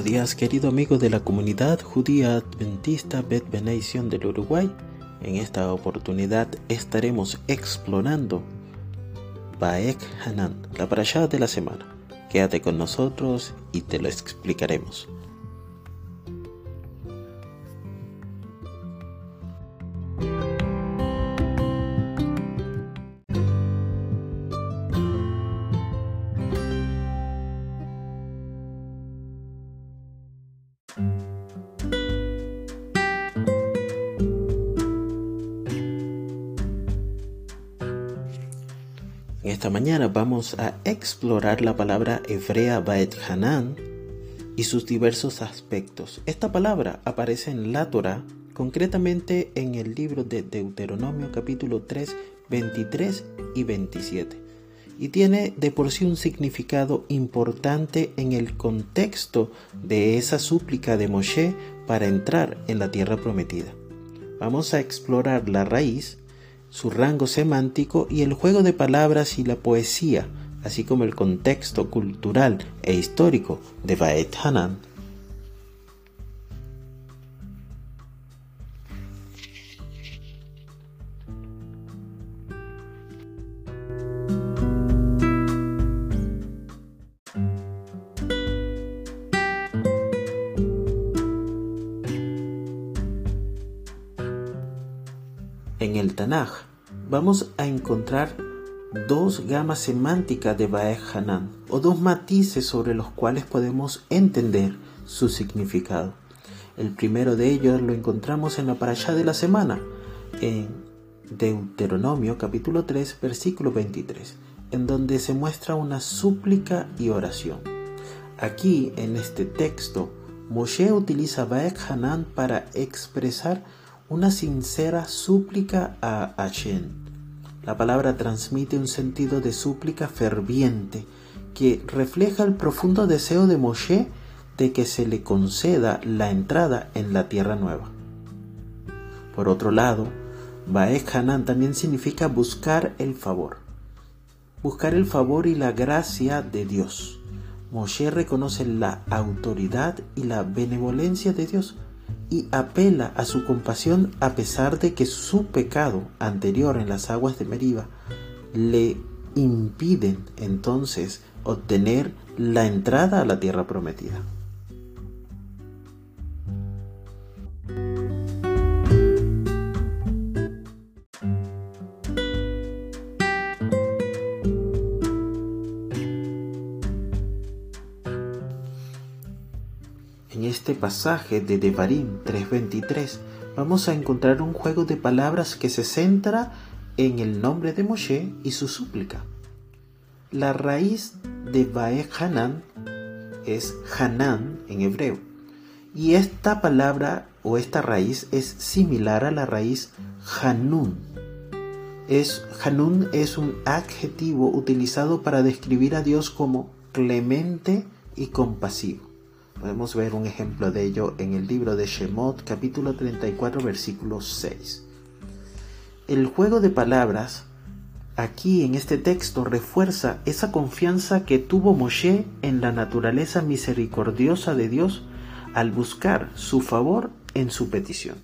Buenos días, querido amigo de la comunidad judía adventista Bet Benedición del Uruguay. En esta oportunidad estaremos explorando Baek Hanan, la parashá de la semana. Quédate con nosotros y te lo explicaremos. Esta mañana vamos a explorar la palabra hebrea Baet Hanan y sus diversos aspectos. Esta palabra aparece en la Torah, concretamente en el libro de Deuteronomio capítulo 3, 23 y 27, y tiene de por sí un significado importante en el contexto de esa súplica de Moshe para entrar en la tierra prometida. Vamos a explorar la raíz, su rango semántico y el juego de palabras y la poesía, así como el contexto cultural e histórico de Baet Hanan. En el Tanaj vamos a encontrar dos gamas semánticas de Baek Hanan o dos matices sobre los cuales podemos entender su significado. El primero de ellos lo encontramos en la parashá de la semana, en Deuteronomio capítulo 3 versículo 23, en donde se muestra una súplica y oración. Aquí en este texto, Moshe utiliza Baek Hanan para expresar una sincera súplica a Hashem. La palabra transmite un sentido de súplica ferviente que refleja el profundo deseo de Moshe de que se le conceda la entrada en la tierra nueva. Por otro lado, Baek Hanan también significa buscar el favor. Buscar el favor y la gracia de Dios. Moshe reconoce la autoridad y la benevolencia de Dios y apela a su compasión a pesar de que su pecado anterior en las aguas de Meriba le impiden entonces obtener la entrada a la tierra prometida. Pasaje de Devarim 3:23 vamos a encontrar un juego de palabras que se centra en el nombre de Moshe y su súplica. La raíz de Bae Hanan es Hanan en hebreo, y esta palabra o esta raíz es similar a la raíz Hanun. Es, Hanun es un adjetivo utilizado para describir a Dios como clemente y compasivo. Podemos ver un ejemplo de ello en el libro de Shemot capítulo 34 versículo 6. El juego de palabras aquí en este texto refuerza esa confianza que tuvo Moshe en la naturaleza misericordiosa de Dios al buscar su favor en su petición.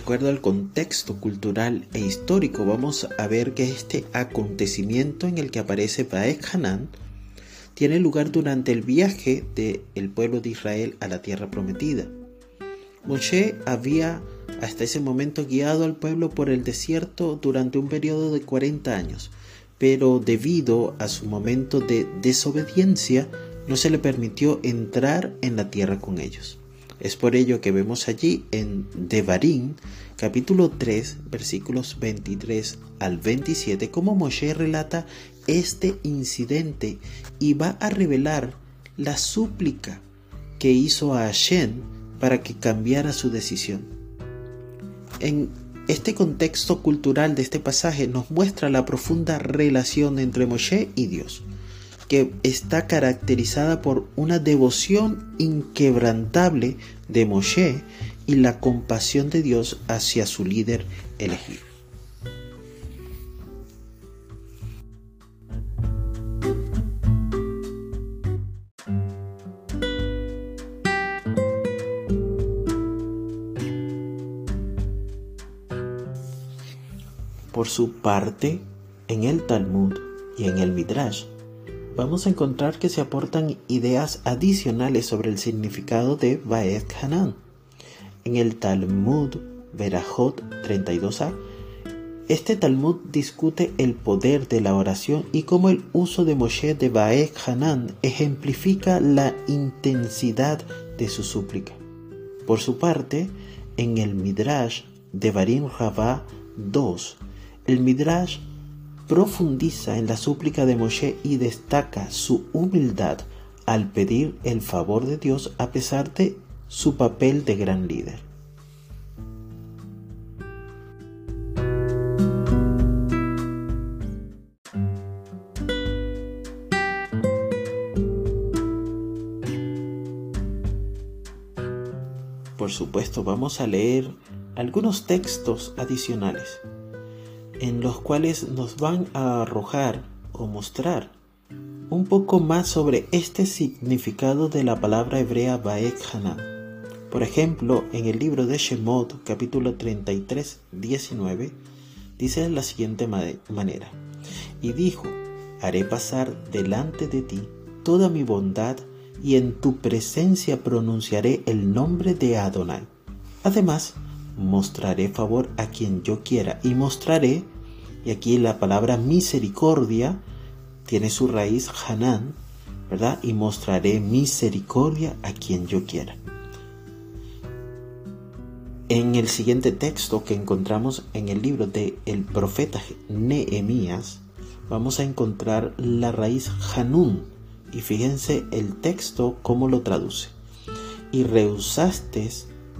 Acuerdo al contexto cultural e histórico, vamos a ver que este acontecimiento en el que aparece Baek Hanan tiene lugar durante el viaje del pueblo de Israel a la tierra prometida. Moshe había hasta ese momento guiado al pueblo por el desierto durante un periodo de 40 años, pero debido a su momento de desobediencia no se le permitió entrar en la tierra con ellos. Es por ello que vemos allí en Devarim, capítulo 3, versículos 23 al 27, cómo Moshe relata este incidente y va a revelar la súplica que hizo a Hashem para que cambiara su decisión. En este contexto cultural de este pasaje nos muestra la profunda relación entre Moshe y Dios que está caracterizada por una devoción inquebrantable de Moshe y la compasión de Dios hacia su líder elegido. Por su parte, en el Talmud y en el Midrash, vamos a encontrar que se aportan ideas adicionales sobre el significado de Baed Hanan. En el Talmud Berajot 32a, este Talmud discute el poder de la oración y cómo el uso de Moshe de Baed Hanan ejemplifica la intensidad de su súplica. Por su parte, en el Midrash de Barim Rabá 2, el Midrash profundiza en la súplica de Moshe y destaca su humildad al pedir el favor de Dios a pesar de su papel de gran líder. Por supuesto, vamos a leer algunos textos adicionales en los cuales nos van a arrojar o mostrar un poco más sobre este significado de la palabra hebrea Baek. Por ejemplo, en el libro de Shemot, capítulo 33, 19, dice de la siguiente manera: Y dijo: Haré pasar delante de ti toda mi bondad y en tu presencia pronunciaré el nombre de Adonai. Además, mostraré favor a quien yo quiera y mostraré, y aquí la palabra misericordia tiene su raíz Hanan, ¿verdad? Y mostraré misericordia a quien yo quiera. En el siguiente texto que encontramos en el libro de el profeta Nehemías, vamos a encontrar la raíz Hanun. Y fíjense el texto cómo lo traduce. Y rehusaste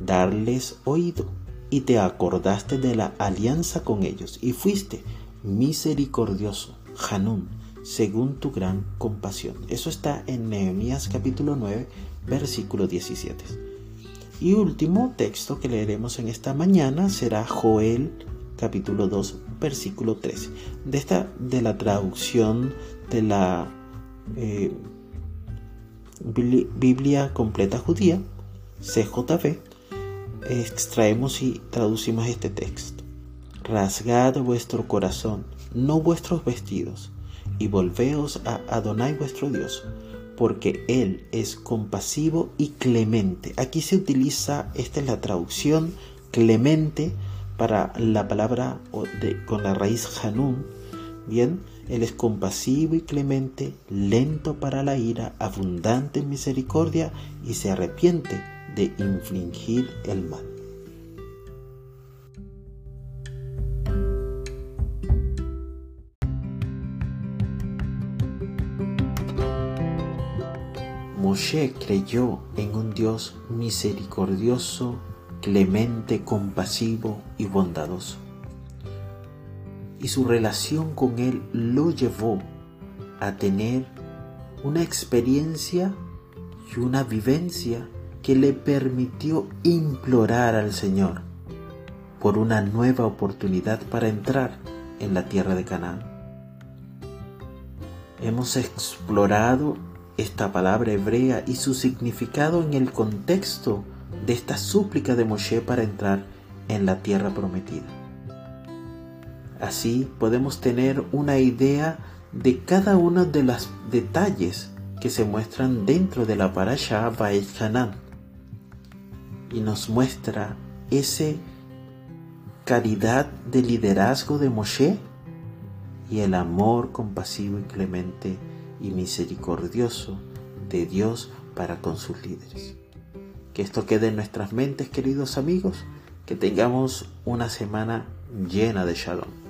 darles oído y te acordaste de la alianza con ellos y fuiste misericordioso, Hanún, según tu gran compasión. Eso está en Nehemías capítulo 9, versículo 17. Y último texto que leeremos en esta mañana será Joel capítulo 2, versículo 13. De esta de la traducción de la eh, Biblia completa judía, CJV, extraemos y traducimos este texto. Rasgad vuestro corazón, no vuestros vestidos, y volveos a Adonai vuestro Dios, porque Él es compasivo y clemente. Aquí se utiliza, esta es la traducción, clemente, para la palabra con la raíz Hanun. Bien, Él es compasivo y clemente, lento para la ira, abundante en misericordia y se arrepiente de infligir el mal. Moshe creyó en un Dios misericordioso, clemente, compasivo y bondadoso. Y su relación con Él lo llevó a tener una experiencia y una vivencia que le permitió implorar al Señor por una nueva oportunidad para entrar en la tierra de Canaán. Hemos explorado esta palabra hebrea y su significado en el contexto de esta súplica de Moshe para entrar en la tierra prometida. Así podemos tener una idea de cada uno de los detalles que se muestran dentro de la parasha Ba'et Hanan y nos muestra ese caridad de liderazgo de Moshe y el amor compasivo y clemente y misericordioso de Dios para con sus líderes. Que esto quede en nuestras mentes, queridos amigos, que tengamos una semana llena de shalom.